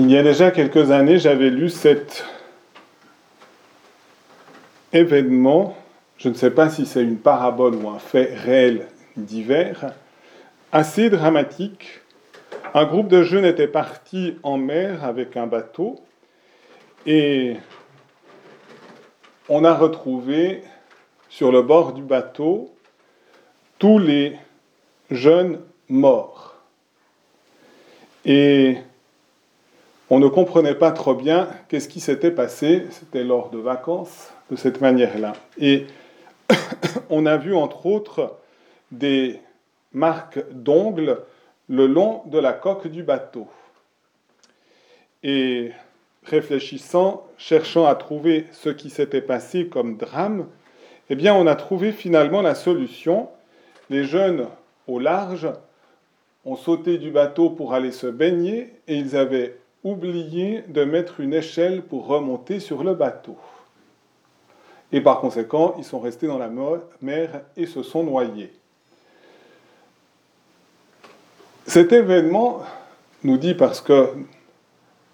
Il y a déjà quelques années, j'avais lu cet événement, je ne sais pas si c'est une parabole ou un fait réel divers, assez dramatique. Un groupe de jeunes était parti en mer avec un bateau et on a retrouvé sur le bord du bateau tous les jeunes morts. Et on ne comprenait pas trop bien qu'est-ce qui s'était passé, c'était lors de vacances, de cette manière-là. Et on a vu entre autres des marques d'ongles le long de la coque du bateau. Et réfléchissant, cherchant à trouver ce qui s'était passé comme drame, eh bien on a trouvé finalement la solution. Les jeunes au large ont sauté du bateau pour aller se baigner et ils avaient oublié de mettre une échelle pour remonter sur le bateau. Et par conséquent, ils sont restés dans la mer et se sont noyés. Cet événement nous dit parce que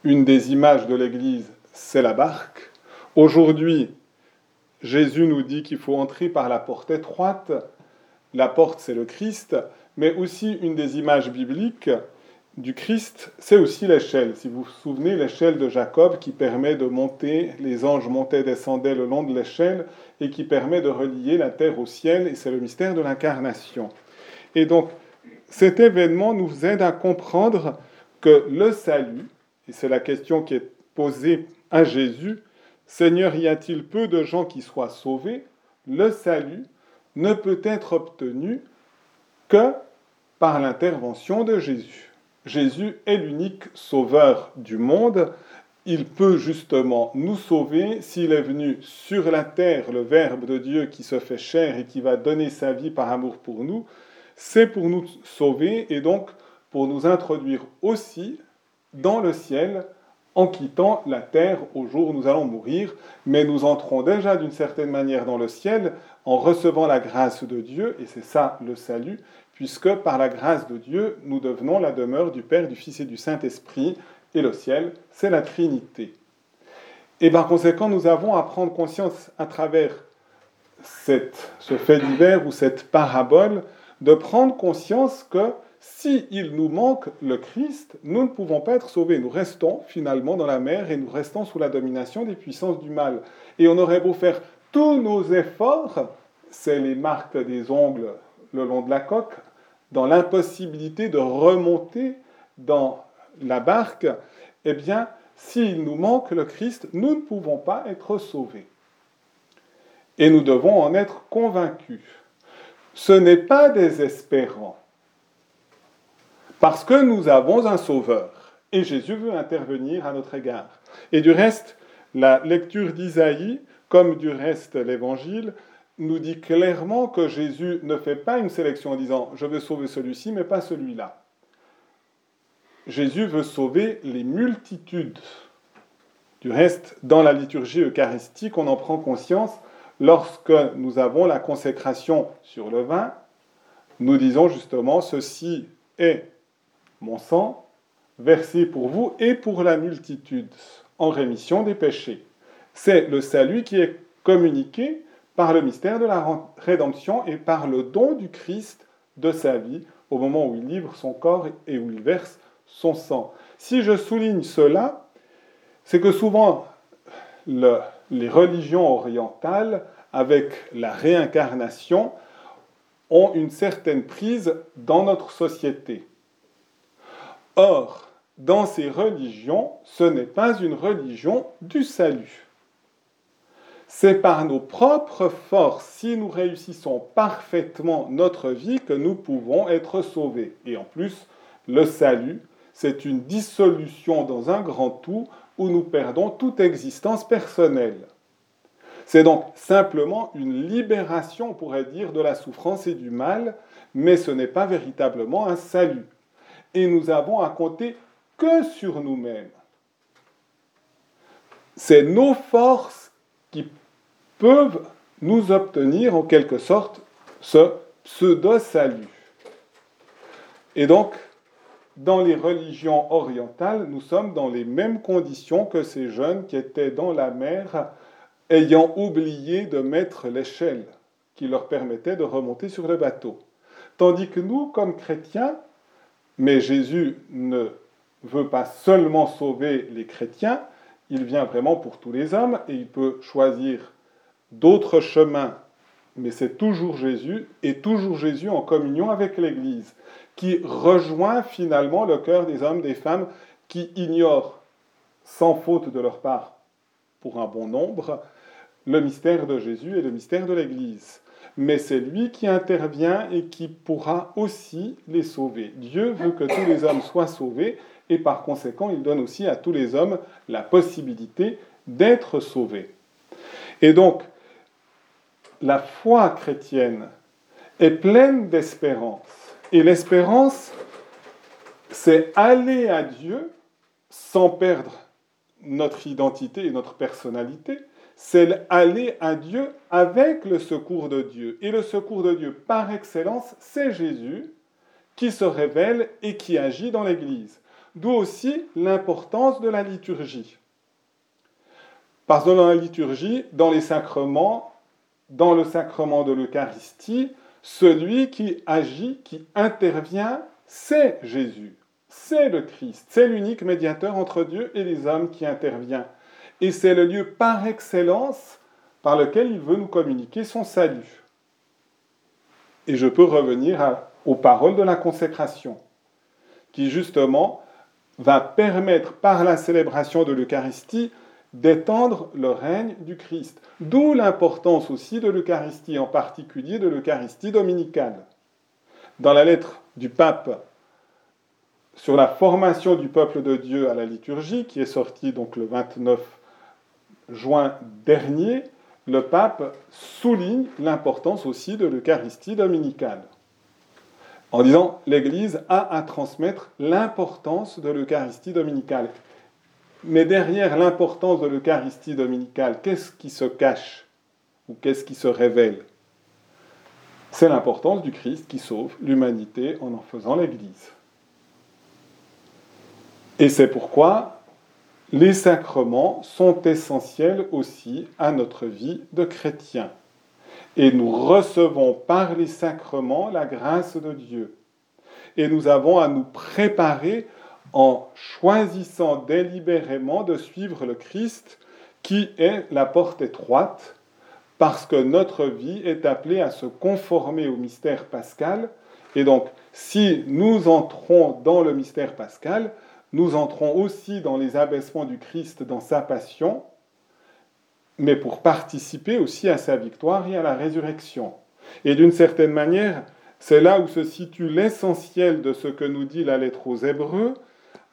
une des images de l'Église, c'est la barque. Aujourd'hui, Jésus nous dit qu'il faut entrer par la porte étroite. La porte, c'est le Christ, mais aussi une des images bibliques, du Christ, c'est aussi l'échelle. Si vous vous souvenez, l'échelle de Jacob qui permet de monter, les anges montaient descendaient le long de l'échelle et qui permet de relier la terre au ciel, et c'est le mystère de l'incarnation. Et donc, cet événement nous aide à comprendre que le salut, et c'est la question qui est posée à Jésus, Seigneur, y a-t-il peu de gens qui soient sauvés? Le salut ne peut être obtenu que par l'intervention de Jésus. Jésus est l'unique sauveur du monde. Il peut justement nous sauver s'il est venu sur la terre, le Verbe de Dieu qui se fait chair et qui va donner sa vie par amour pour nous. C'est pour nous sauver et donc pour nous introduire aussi dans le ciel en quittant la terre au jour où nous allons mourir, mais nous entrons déjà d'une certaine manière dans le ciel en recevant la grâce de Dieu, et c'est ça le salut, puisque par la grâce de Dieu, nous devenons la demeure du Père, du Fils et du Saint-Esprit, et le ciel, c'est la Trinité. Et par conséquent, nous avons à prendre conscience à travers ce fait divers ou cette parabole, de prendre conscience que si il nous manque le Christ, nous ne pouvons pas être sauvés. Nous restons finalement dans la mer et nous restons sous la domination des puissances du mal. Et on aurait beau faire tous nos efforts, c'est les marques des ongles le long de la coque, dans l'impossibilité de remonter dans la barque, eh bien, s'il nous manque le Christ, nous ne pouvons pas être sauvés. Et nous devons en être convaincus. Ce n'est pas désespérant, parce que nous avons un sauveur, et Jésus veut intervenir à notre égard. Et du reste, la lecture d'Isaïe, comme du reste l'Évangile, nous dit clairement que Jésus ne fait pas une sélection en disant je vais sauver celui-ci, mais pas celui-là. Jésus veut sauver les multitudes. Du reste, dans la liturgie eucharistique, on en prend conscience lorsque nous avons la consécration sur le vin. Nous disons justement ceci est mon sang versé pour vous et pour la multitude en rémission des péchés. C'est le salut qui est communiqué par le mystère de la rédemption et par le don du Christ de sa vie au moment où il livre son corps et où il verse son sang. Si je souligne cela, c'est que souvent les religions orientales, avec la réincarnation, ont une certaine prise dans notre société. Or, dans ces religions, ce n'est pas une religion du salut. C'est par nos propres forces, si nous réussissons parfaitement notre vie, que nous pouvons être sauvés. Et en plus, le salut, c'est une dissolution dans un grand tout où nous perdons toute existence personnelle. C'est donc simplement une libération, on pourrait dire, de la souffrance et du mal, mais ce n'est pas véritablement un salut. Et nous avons à compter que sur nous-mêmes. C'est nos forces qui peuvent nous obtenir en quelque sorte ce pseudo-salut. Et donc, dans les religions orientales, nous sommes dans les mêmes conditions que ces jeunes qui étaient dans la mer, ayant oublié de mettre l'échelle qui leur permettait de remonter sur le bateau. Tandis que nous, comme chrétiens, mais Jésus ne veut pas seulement sauver les chrétiens, il vient vraiment pour tous les hommes et il peut choisir d'autres chemins, mais c'est toujours Jésus et toujours Jésus en communion avec l'Église qui rejoint finalement le cœur des hommes, des femmes qui ignorent, sans faute de leur part, pour un bon nombre, le mystère de Jésus et le mystère de l'Église. Mais c'est lui qui intervient et qui pourra aussi les sauver. Dieu veut que tous les hommes soient sauvés et par conséquent, il donne aussi à tous les hommes la possibilité d'être sauvés. Et donc, la foi chrétienne est pleine d'espérance et l'espérance, c'est aller à Dieu sans perdre notre identité et notre personnalité. C'est aller à Dieu avec le secours de Dieu. Et le secours de Dieu, par excellence, c'est Jésus qui se révèle et qui agit dans l'Église. D'où aussi l'importance de la liturgie. Parce que dans la liturgie, dans les sacrements, dans le sacrement de l'Eucharistie, celui qui agit, qui intervient, c'est Jésus, c'est le Christ, c'est l'unique médiateur entre Dieu et les hommes qui intervient. Et c'est le lieu par excellence par lequel il veut nous communiquer son salut. Et je peux revenir aux paroles de la consécration, qui justement va permettre par la célébration de l'Eucharistie d'étendre le règne du Christ. D'où l'importance aussi de l'Eucharistie, en particulier de l'Eucharistie dominicale. Dans la lettre du pape sur la formation du peuple de Dieu à la liturgie, qui est sortie donc le 29 juin dernier, le pape souligne l'importance aussi de l'Eucharistie dominicale, en disant l'Église a à transmettre l'importance de l'Eucharistie dominicale. Mais derrière l'importance de l'Eucharistie dominicale, qu'est-ce qui se cache ou qu'est-ce qui se révèle? C'est l'importance du Christ qui sauve l'humanité en en faisant l'Église. Et c'est pourquoi les sacrements sont essentiels aussi à notre vie de chrétien. Et nous recevons par les sacrements la grâce de Dieu. Et nous avons à nous préparer en choisissant délibérément de suivre le Christ qui est la porte étroite, parce que notre vie est appelée à se conformer au mystère pascal. Et donc, si nous entrons dans le mystère pascal, nous entrons aussi dans les abaissements du Christ dans sa passion, mais pour participer aussi à sa victoire et à la résurrection. Et d'une certaine manière, c'est là où se situe l'essentiel de ce que nous dit la lettre aux Hébreux,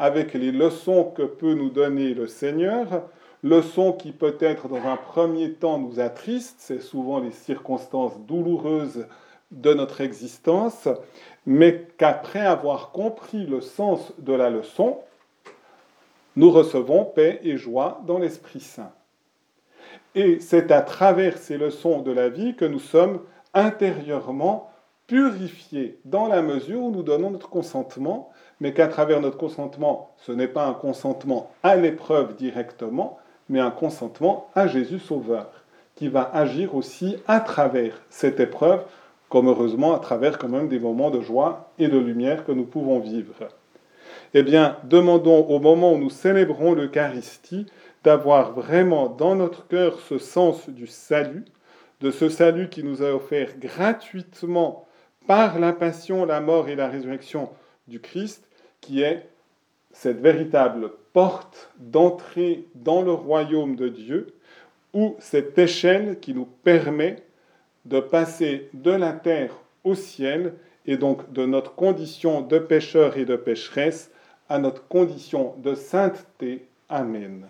avec les leçons que peut nous donner le Seigneur, leçons qui peut-être dans un premier temps nous attristent, c'est souvent les circonstances douloureuses de notre existence, mais qu'après avoir compris le sens de la leçon, nous recevons paix et joie dans l'Esprit Saint. Et c'est à travers ces leçons de la vie que nous sommes intérieurement purifiés dans la mesure où nous donnons notre consentement mais qu'à travers notre consentement, ce n'est pas un consentement à l'épreuve directement, mais un consentement à Jésus Sauveur, qui va agir aussi à travers cette épreuve, comme heureusement à travers quand même des moments de joie et de lumière que nous pouvons vivre. Eh bien, demandons au moment où nous célébrons l'Eucharistie d'avoir vraiment dans notre cœur ce sens du salut, de ce salut qui nous a offert gratuitement par la passion, la mort et la résurrection du Christ, qui est cette véritable porte d'entrée dans le royaume de Dieu, ou cette échelle qui nous permet de passer de la terre au ciel, et donc de notre condition de pécheur et de pécheresse à notre condition de sainteté. Amen.